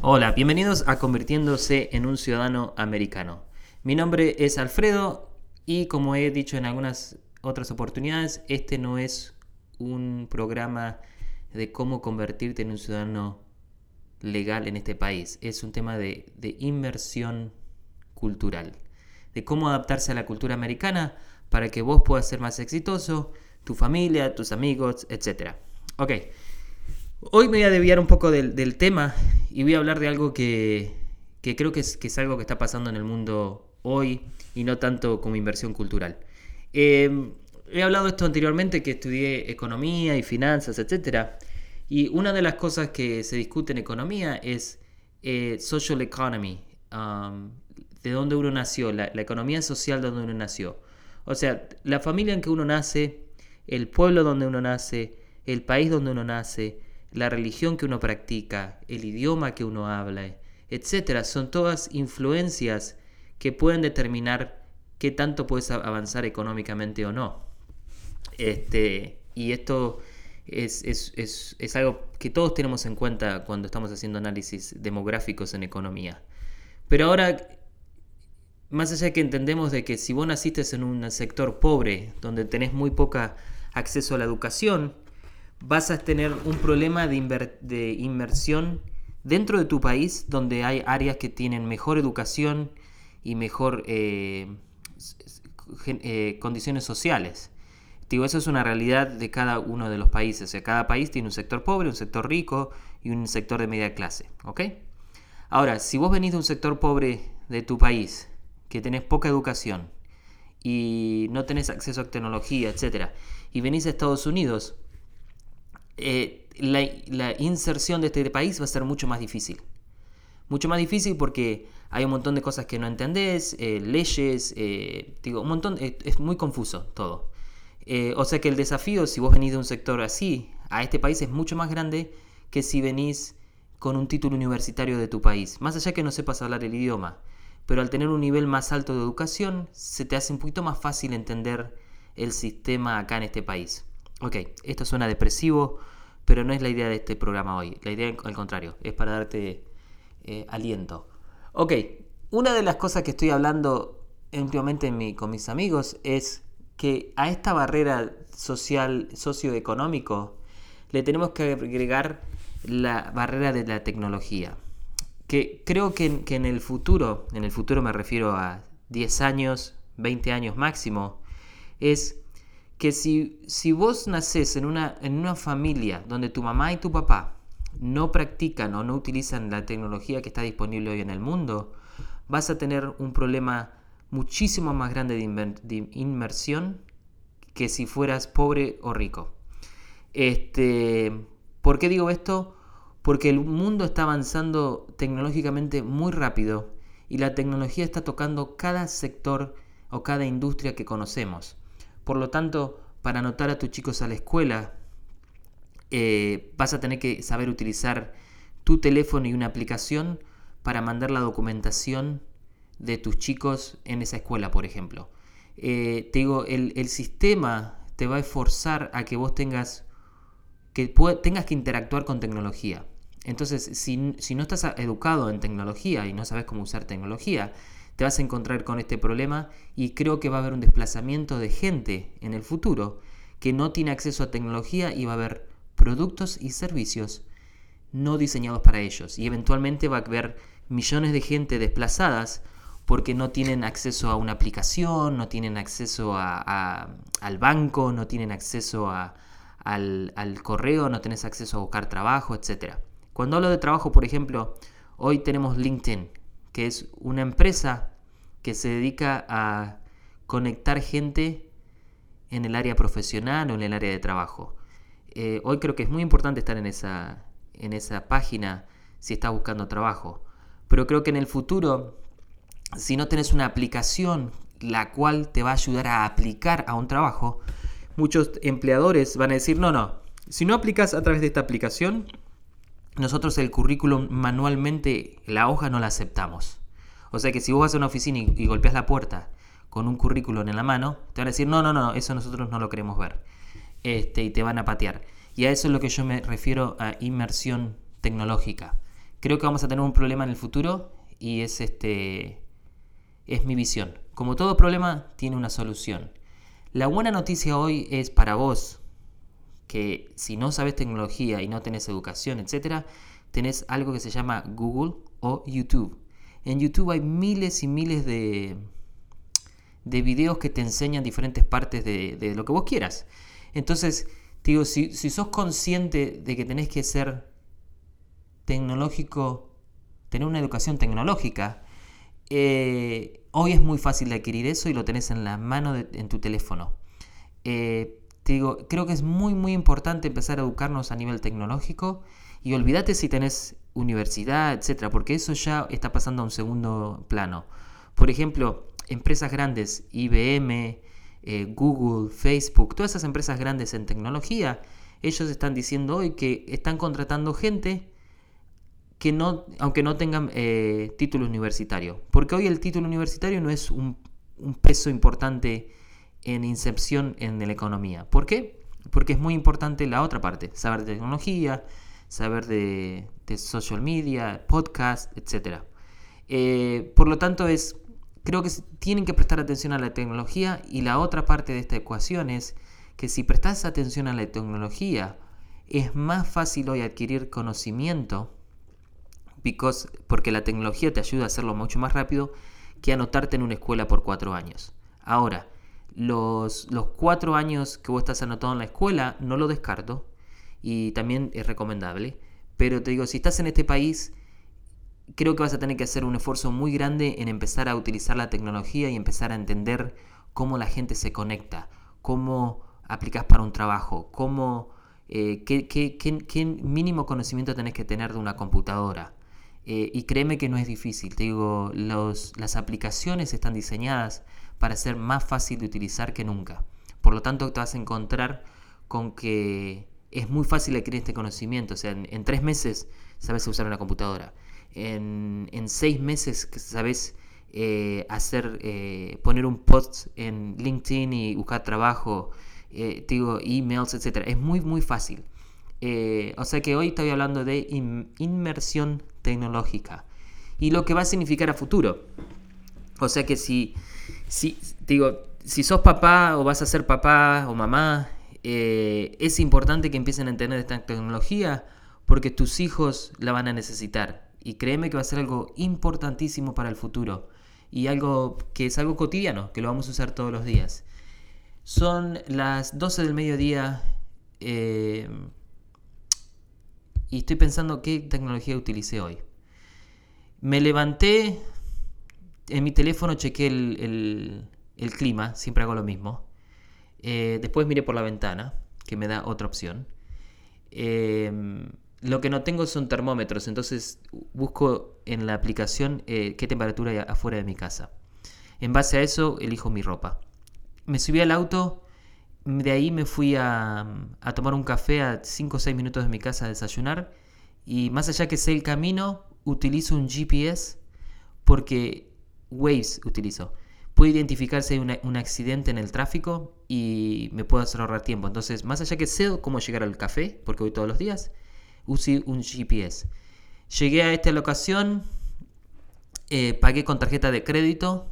Hola, bienvenidos a Convirtiéndose en un Ciudadano Americano. Mi nombre es Alfredo y como he dicho en algunas otras oportunidades, este no es un programa de cómo convertirte en un ciudadano legal en este país. Es un tema de, inversión cultural, de cómo adaptarse a la cultura americana para que vos puedas ser más exitoso, tu familia, tus amigos, etc. Ok, hoy me voy a desviar un poco del, tema y voy a hablar de algo que, creo que es, algo que está pasando en el mundo hoy y no tanto como inversión cultural. Eh, he hablado esto anteriormente, que estudié economía y finanzas, etc. Y una de las cosas que se discute en economía es eh, social economy, de dónde uno nació, la, economía social de donde uno nació. O sea, la familia en que uno nace, el pueblo donde uno nace, el país donde uno nace, la religión que uno practica, el idioma que uno habla, etcétera, son todas influencias que pueden determinar qué tanto puedes avanzar económicamente o no. Este, y esto es, algo que todos tenemos en cuenta cuando estamos haciendo análisis demográficos en economía. Pero ahora, más allá de que entendemos de que si vos naciste en un sector pobre, donde tenés muy poca acceso a la educación, vas a tener un problema de, inmersión dentro de tu país, donde hay áreas que tienen mejor educación y mejor eh, eh, condiciones sociales. Digo, eso es una realidad de cada uno de los países. O sea, cada país tiene un sector pobre, un sector rico y un sector de media clase. Ahora, si vos venís de un sector pobre de tu país, que tenés poca educación y no tenés acceso a tecnología, etc., y venís a Estados Unidos, eh, la, inserción de este país va a ser mucho más difícil. Mucho más difícil porque hay un montón de cosas que no entendés, eh, leyes, eh, digo, un montón, es muy confuso todo. O sea que el desafío, si vos venís de un sector así, a este país es mucho más grande que si venís con un título universitario de tu país. Más allá que no sepas hablar el idioma. Pero al tener un nivel más alto de educación, se te hace un poquito más fácil entender el sistema acá en este país. Ok, esto suena depresivo, pero no es la idea de este programa hoy. La idea, al contrario, es para darte eh, aliento. Ok, una de las cosas que estoy hablando últimamente con mis amigos es que a esta barrera social, socioeconómico, le tenemos que agregar la barrera de la tecnología. Que creo que, en el futuro, en el futuro me refiero a 10 años, 20 años máximo, es que si, si vos nacés en una, en una familia donde tu mamá y tu papá no practican o no utilizan la tecnología que está disponible hoy en el mundo, vas a tener un problema muchísimo más grande de, inmersión que si fueras pobre o rico. Este, ¿Por qué digo esto? Porque el mundo está avanzando tecnológicamente muy rápido y la tecnología está tocando cada sector o cada industria que conocemos. Por lo tanto, para anotar a tus chicos a la escuela, eh, vas a tener que saber utilizar tu teléfono y una aplicación para mandar la documentación de tus chicos en esa escuela, por ejemplo. Eh, te digo, el, sistema te va a esforzar a que vos tengas que tengas que interactuar con tecnología. Entonces, si, si, no estás educado en tecnología y no sabes cómo usar tecnología, te vas a encontrar con este problema y creo que va a haber un desplazamiento de gente en el futuro que no tiene acceso a tecnología y va a haber productos y servicios no diseñados para ellos. Y eventualmente va a haber millones de gente desplazadas porque no tienen acceso a una aplicación, no tienen acceso al banco, no tienen acceso al, correo, no tenés acceso a buscar trabajo, etc. Cuando hablo de trabajo, por ejemplo, hoy tenemos LinkedIn, que es una empresa que se dedica a conectar gente en el área profesional o en el área de trabajo. Eh, hoy creo que es muy importante estar en esa, en esa página si estás buscando trabajo. Pero creo que en el futuro si no tenés una aplicación la cual te va a ayudar a aplicar a un trabajo, muchos empleadores van a decir, no, no, si no aplicas a través de esta aplicación, nosotros el currículum manualmente, la hoja no la aceptamos. O sea que si vos vas a una oficina y, golpeas la puerta con un currículum en la mano, te van a decir, no, no, no, eso nosotros no lo queremos ver. Este, y te van a patear. Y a eso es lo que yo me refiero a inmersión tecnológica creo que vamos a tener un problema en el futuro y es este es mi visión. Como todo problema tiene una solución. La buena noticia hoy es para vos que si no sabes tecnología y no tenés educación, etcétera, tenés algo que se llama Google o YouTube. En YouTube hay miles y miles de, de videos que te enseñan diferentes partes de, lo que vos quieras. Entonces, digo, si, si sos consciente de que tenés que ser tecnológico, tener una educación tecnológica, eh, hoy es muy fácil de adquirir eso y lo tenés en la mano en tu teléfono. Eh, te digo, creo que es muy muy importante empezar a educarnos a nivel tecnológico y olvídate si tenés universidad, etcétera, porque eso ya está pasando a un segundo plano. Por ejemplo, empresas grandes, IBM, eh, Google, Facebook, todas esas empresas grandes en tecnología, ellos están diciendo hoy que están contratando gente que no, aunque no tengan eh, título universitario. Porque hoy el título universitario no es un, peso importante en incepción en la economía. ¿Por qué? Porque es muy importante la otra parte, saber de tecnología, saber de, social media, podcast, etc. Eh, por lo tanto, es, creo que tienen que prestar atención a la tecnología y la otra parte de esta ecuación es que si prestas atención a la tecnología, es más fácil hoy adquirir conocimiento porque la tecnología te ayuda a hacerlo mucho más rápido que anotarte en una escuela por cuatro años. Ahora, los, los cuatro años que vos estás anotado en la escuela no lo descarto y también es recomendable, pero te digo, si estás en este país, creo que vas a tener que hacer un esfuerzo muy grande en empezar a utilizar la tecnología y empezar a entender cómo la gente se conecta, cómo aplicas para un trabajo, cómo, eh, qué, qué, mínimo conocimiento tenés que tener de una computadora. Eh, y créeme que no es difícil. Te digo, las aplicaciones están diseñadas para ser más fácil de utilizar que nunca. Por lo tanto, te vas a encontrar con que es muy fácil adquirir este conocimiento. O sea, en, tres meses sabes usar una computadora. En, seis meses sabes eh, hacer, eh, poner un post en LinkedIn y buscar trabajo, digo, emails, etc. Es muy, muy fácil. o sea que hoy estoy hablando de inmersión tecnológica y lo que va a significar a futuro. O sea que si, si digo, si sos papá o vas a ser papá o mamá, eh, es importante que empiecen a entender esta tecnología porque tus hijos la van a necesitar. Y créeme que va a ser algo importantísimo para el futuro. Y algo que es algo cotidiano, que lo vamos a usar todos los días. Son las 12 del mediodía. Eh, y estoy pensando qué tecnología utilicé hoy. Me levanté, en mi teléfono chequé el, clima, siempre hago lo mismo. Eh, después miré por la ventana, que me da otra opción. Em, lo que no tengo son termómetros, entonces busco en la aplicación eh, qué temperatura hay afuera de mi casa. En base a eso elijo mi ropa. Me subí al auto de ahí me fui a, tomar un café a 5 o 6 minutos de mi casa a desayunar. Y más allá que sé el camino, utilizo un GPS porque Waze utilizo. Puedo identificar si hay un accidente en el tráfico y me puedo hacer ahorrar tiempo. Entonces, más allá que sé cómo llegar al café, porque voy todos los días, usé un GPS. Llegué a esta locación, eh, pagué con tarjeta de crédito,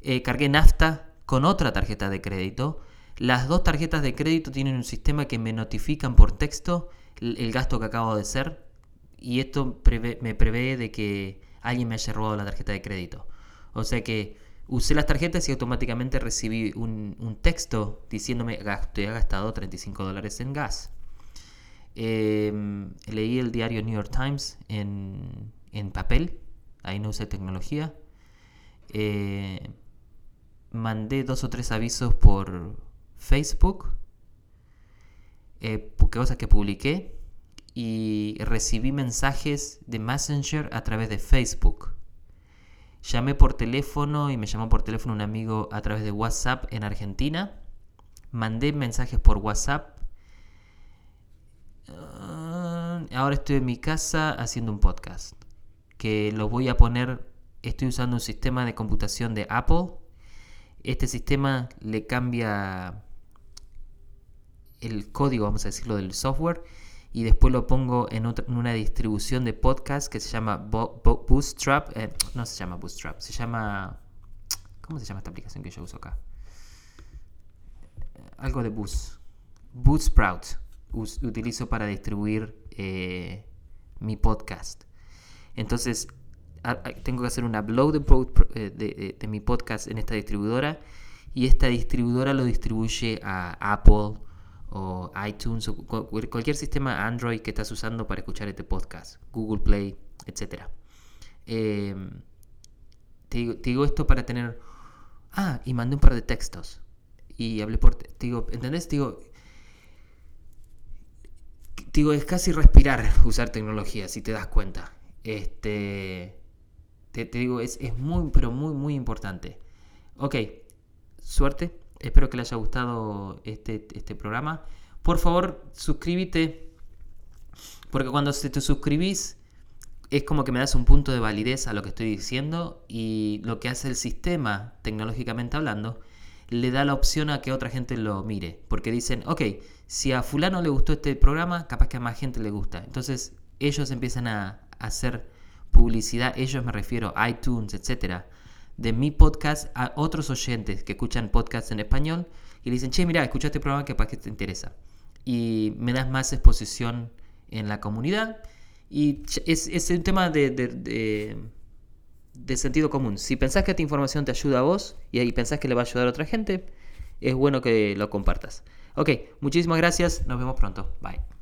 eh, cargué nafta con otra tarjeta de crédito las dos tarjetas de crédito tienen un sistema que me notifican por texto el, gasto que acabo de hacer y esto me prevé de que alguien me haya robado la tarjeta de crédito. O sea que usé las tarjetas y automáticamente recibí un, texto diciéndome que he gastado 35 dólares en gas. Em, leí el diario New York Times en, papel, ahí no usé tecnología. Eh, mandé dos o tres avisos por, Facebook, eh, cosas que publiqué y recibí mensajes de Messenger a través de Facebook. Llamé por teléfono y me llamó por teléfono un amigo a través de WhatsApp en Argentina. Mandé mensajes por WhatsApp. Ah, ahora estoy en mi casa haciendo un podcast. Que lo voy a poner. Estoy usando un sistema de computación de Apple. Este sistema le cambia el código, vamos a decirlo, del software y después lo pongo en, una distribución de podcast que se llama Bootstrap. Eh, no se llama Bootstrap, se llama... ¿Cómo se llama esta aplicación que yo uso acá? Algo de Boost. Bootsprout. Utilizo para distribuir eh, mi podcast. Entonces, tengo que hacer un upload eh, de, mi podcast en esta distribuidora y esta distribuidora lo distribuye a Apple o iTunes o cualquier sistema Android que estás usando para escuchar este podcast, Google Play, etc. Em, te, digo, esto para tener... Ah, y mandé un par de textos. Y hablé por... Te digo, ¿entendés? Te digo, digo, es casi respirar usar tecnología, si te das cuenta. Este, te, digo, es, es, muy, pero muy, muy importante. Ok, suerte. Espero que le haya gustado este, este programa. Por favor, suscríbete. Porque cuando te suscribís, es como que me das un punto de validez a lo que estoy diciendo. Y lo que hace el sistema, tecnológicamente hablando, le da la opción a que otra gente lo mire. Porque dicen, ok, si a fulano le gustó este programa, capaz que a más gente le gusta. Entonces ellos empiezan a hacer publicidad, ellos me refiero a iTunes, etcétera, de mi podcast a otros oyentes que escuchan podcasts en español y le dicen, che, mira, escucha este programa que capaz que te interesa. Y me das más exposición en la comunidad. Y es, es un tema de de sentido común. Si pensás que esta información te ayuda a vos y ahí pensás que le va a ayudar a otra gente, es bueno que lo compartas. Ok, muchísimas gracias. Nos vemos pronto. Bye.